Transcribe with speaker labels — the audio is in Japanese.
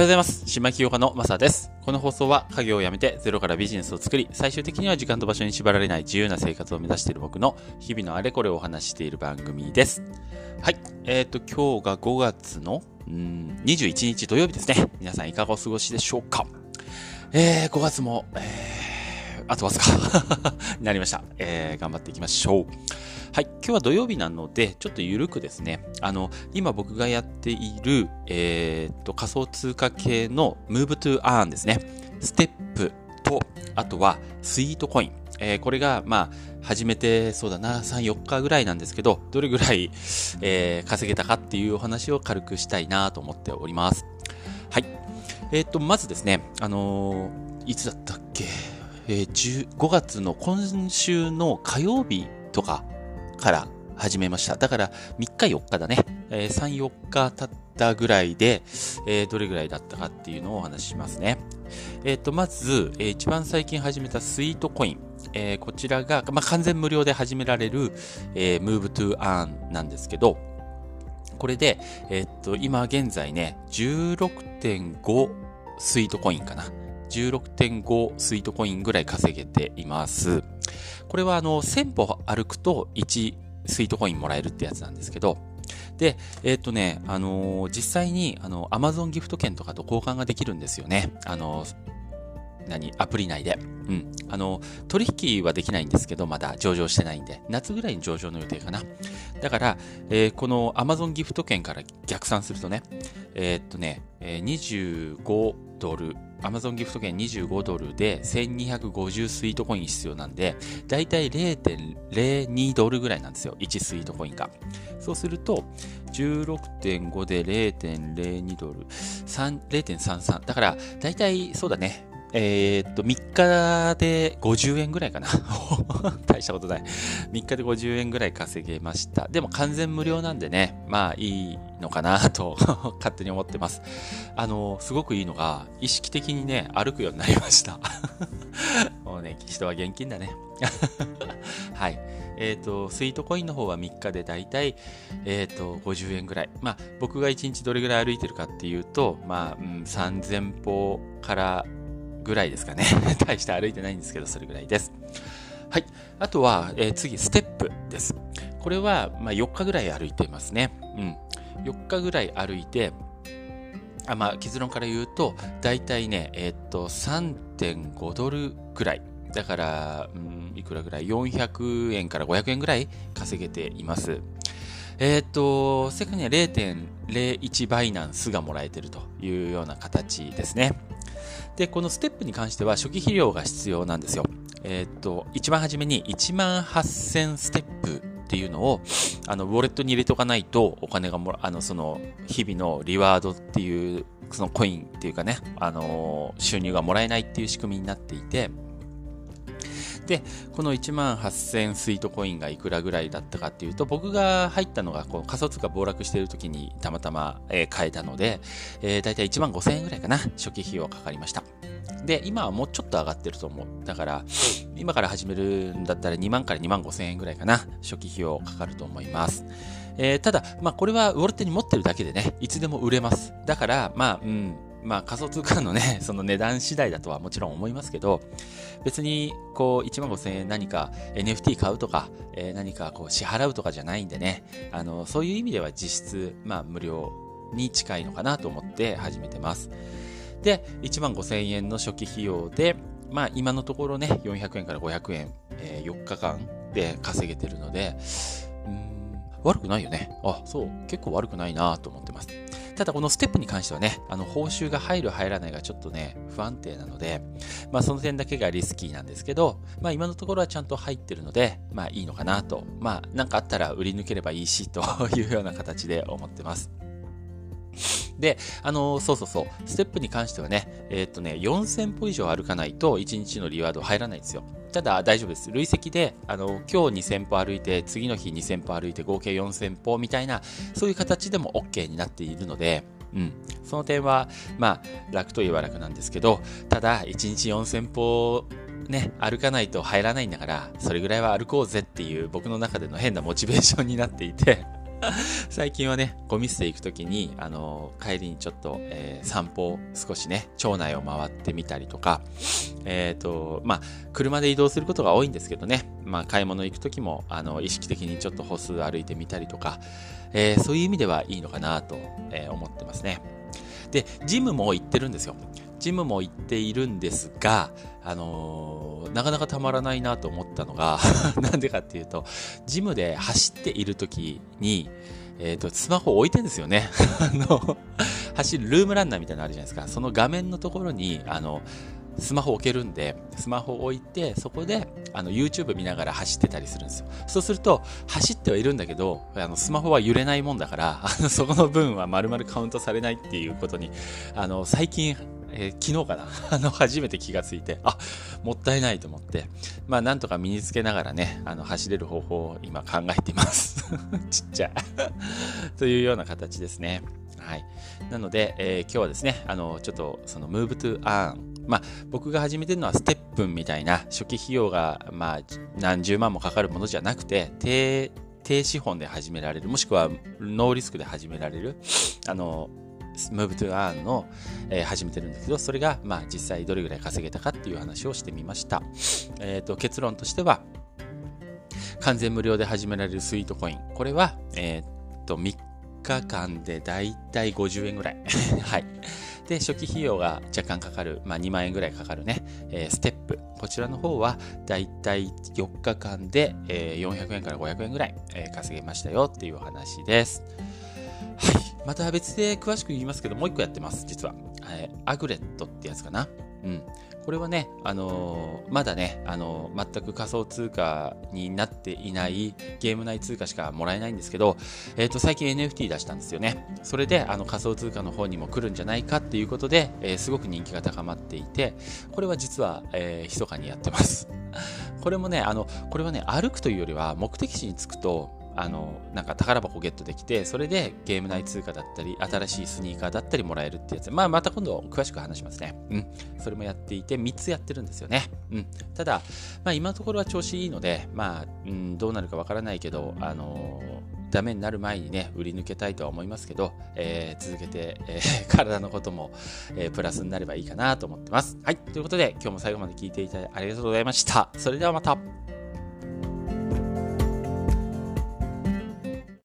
Speaker 1: はようございます。島木ヨガのマサです。この放送は家業を辞めてゼロからビジネスを作り、最終的には時間と場所に縛られない自由な生活を目指している僕の日々のあれこれをお話ししている番組です。はい。えっ、ー、と、今日が5月の、うん、21日土曜日ですね。皆さんいかがお過ごしでしょうかえー、5月も、えー、あとわずかに なりました。えー、頑張っていきましょう。はい。今日は土曜日なので、ちょっとゆるくですね、あの、今僕がやっている、えー、っと、仮想通貨系の Move to Earn ですね。ステップと、あとはスイートコイン。えー、これが、まあ、始めて、そうだな、3、4日ぐらいなんですけど、どれぐらい、えー、稼げたかっていうお話を軽くしたいなと思っております。はい。えー、っと、まずですね、あのいつだったっけ、えー、5月の今週の火曜日とかから始めました。だから3日4日だね。えー、3、4日経ったぐらいで、えー、どれぐらいだったかっていうのをお話ししますね。えっ、ー、と、まず、えー、一番最近始めたスイートコイン。えー、こちらが、まあ、完全無料で始められる、えー、Move to Earn なんですけど、これで、えっ、と、今現在ね、16.5スイートコインかな。16.5スイートコインぐらい稼げています。これはあの、1000歩歩くと1スイートコインもらえるってやつなんですけど、で、えっ、とね、あのー、実際に、あの、Amazon ギフト券とかと交換ができるんですよね。あのー、何アプリ内で。うん。あの、取引はできないんですけど、まだ上場してないんで、夏ぐらいに上場の予定かな。だから、えー、この Amazon ギフト券から逆算するとね、えー、っとね、25ドル、アマゾンギフト券25ドルで1250スイートコイン必要なんで、だいたい0.02ドルぐらいなんですよ。1スイートコインが。そうすると、16.5で0.02ドル、0.33。だから、だいたいそうだね。えー、っと、3日で50円ぐらいかな。大したことない。3日で50円ぐらい稼げました。でも完全無料なんでね、まあいいのかなと 勝手に思ってます。あの、すごくいいのが、意識的にね、歩くようになりました。もうね、人は現金だね。はい。えっ、ー、と、スイートコインの方は3日でだいたい、えっ、ー、と、50円ぐらい。まあ、僕が1日どれぐらい歩いてるかっていうと、まあ、うん、3000歩からぐらいですかね。大して歩いてないんですけど、それぐらいです。はい。あとは、えー、次、ステップです。これは、まあ、4日ぐらい歩いてますね。うん。4日ぐらい歩いて、あまあ、結論から言うと、だいたいね、えー、っと、3.5ドルぐらい。だから、うん、いくらぐらい ?400 円から500円ぐらい稼げています。えー、っと、世界には0.01バイナンスがもらえてるというような形ですね。で、このステップに関しては初期費用が必要なんですよ。えー、っと、一番初めに1万8000ステップっていうのを、あの、ウォレットに入れとかないと、お金がもら、あの、その、日々のリワードっていう、そのコインっていうかね、あの、収入がもらえないっていう仕組みになっていて、で、この1万8000スイートコインがいくらぐらいだったかっていうと、僕が入ったのがこの仮想通貨暴落している時にたまたま、えー、買えたので、えー、だいたい1万5000円ぐらいかな、初期費用かかりました。で、今はもうちょっと上がってると思う。だから、今から始めるんだったら2万から2万5千円ぐらいかな。初期費用かかると思います。えー、ただ、まあ、これはウォレットに持ってるだけでね、いつでも売れます。だから、まあ、うん、まあ仮想通貨のね、その値段次第だとはもちろん思いますけど、別にこう1万5000円何か NFT 買うとか、えー、何かこう支払うとかじゃないんでね、あの、そういう意味では実質、まあ無料に近いのかなと思って始めてます。で、1万5000円の初期費用で、まあ今のところね、400円から500円、えー、4日間で稼げてるので、悪くないよね。あ、そう、結構悪くないなと思ってます。ただこのステップに関してはね、あの報酬が入る入らないがちょっとね、不安定なので、まあその点だけがリスキーなんですけど、まあ今のところはちゃんと入ってるので、まあいいのかなと。まあなんかあったら売り抜ければいいしというような形で思ってます。で、あのー、そうそうそう、ステップに関してはね、えー、っとね、4000歩以上歩かないと1日のリワード入らないんですよ。ただ大丈夫です。累積で、あの、今日2000歩歩いて、次の日2000歩歩いて、合計4000歩みたいな、そういう形でも OK になっているので、うん。その点は、まあ、楽といえば楽なんですけど、ただ、1日4000歩、ね、歩かないと入らないんだから、それぐらいは歩こうぜっていう僕の中での変なモチベーションになっていて 最近はね、ゴミ捨て行くときに、あの、帰りにちょっと、えー、散歩を少しね、町内を回ってみたりとか、えっ、ー、と、まあ、車で移動することが多いんですけどね、まあ、買い物行くときも、あの、意識的にちょっと歩数歩いてみたりとか、え、そういう意味ではいいのかなと、え思ってますね。で、ジムも行ってるんですよ。ジムも行っているんですが、あのー、なかなかたまらないなと思ったのが なんでかっていうと、ジムで走っている時に、えっ、ー、と、スマホ置いてんですよね。あの、走るルームランナーみたいなのあるじゃないですか。その画面のところに、あの、スマホ置けるんで、スマホ置いて、そこで、あの、YouTube 見ながら走ってたりするんですよ。そうすると、走ってはいるんだけど、あの、スマホは揺れないもんだから、あの、そこの分は丸々カウントされないっていうことに、あの、最近、えー、昨日かな あの、初めて気がついて、あ、もったいないと思って、まあ、なんとか身につけながらね、あの、走れる方法を今考えています。ちっちゃい というような形ですね。はい。なので、えー、今日はですね、あの、ちょっと、その、move to earn まあ、僕が始めてるのはステップンみたいな初期費用が、まあ、何十万もかかるものじゃなくて、低、低資本で始められる、もしくはノーリスクで始められる、あの、Move to Earn の、えー、始めてるんですけど、それが、まあ、実際どれぐらい稼げたかっていう話をしてみました。えっ、ー、と、結論としては、完全無料で始められるスイートコイン。これは、えっ、ー、と、3日間でだいたい50円ぐらい。はい。で、初期費用が若干かかる、まあ、2万円ぐらいかかるね、えー、ステップ。こちらの方は、だいたい4日間で、えー、400円から500円ぐらい、えー、稼げましたよっていう話です。はい。また別で詳しく言いますけど、もう一個やってます、実は。えー、アグレットってやつかな。うん。これはね、あのー、まだね、あのー、全く仮想通貨になっていないゲーム内通貨しかもらえないんですけど、えっ、ー、と、最近 NFT 出したんですよね。それで、あの、仮想通貨の方にも来るんじゃないかっていうことで、えすごく人気が高まっていて、これは実は、えー、密かにやってます。これもね、あの、これはね、歩くというよりは、目的地に着くと、あの、なんか宝箱ゲットできて、それでゲーム内通貨だったり、新しいスニーカーだったりもらえるってやつ。まあ、また今度詳しく話しますね。うん。それもやっていて、3つやってるんですよね。うん。ただ、まあ、今のところは調子いいので、まあ、うん、どうなるかわからないけど、あのーダメになる前にね、売り抜けたいとは思いますけど、えー、続けて、えー、体のことも、えー、プラスになればいいかなと思ってます。はい。ということで、今日も最後まで聞いていただきありがとうございました。それではまた。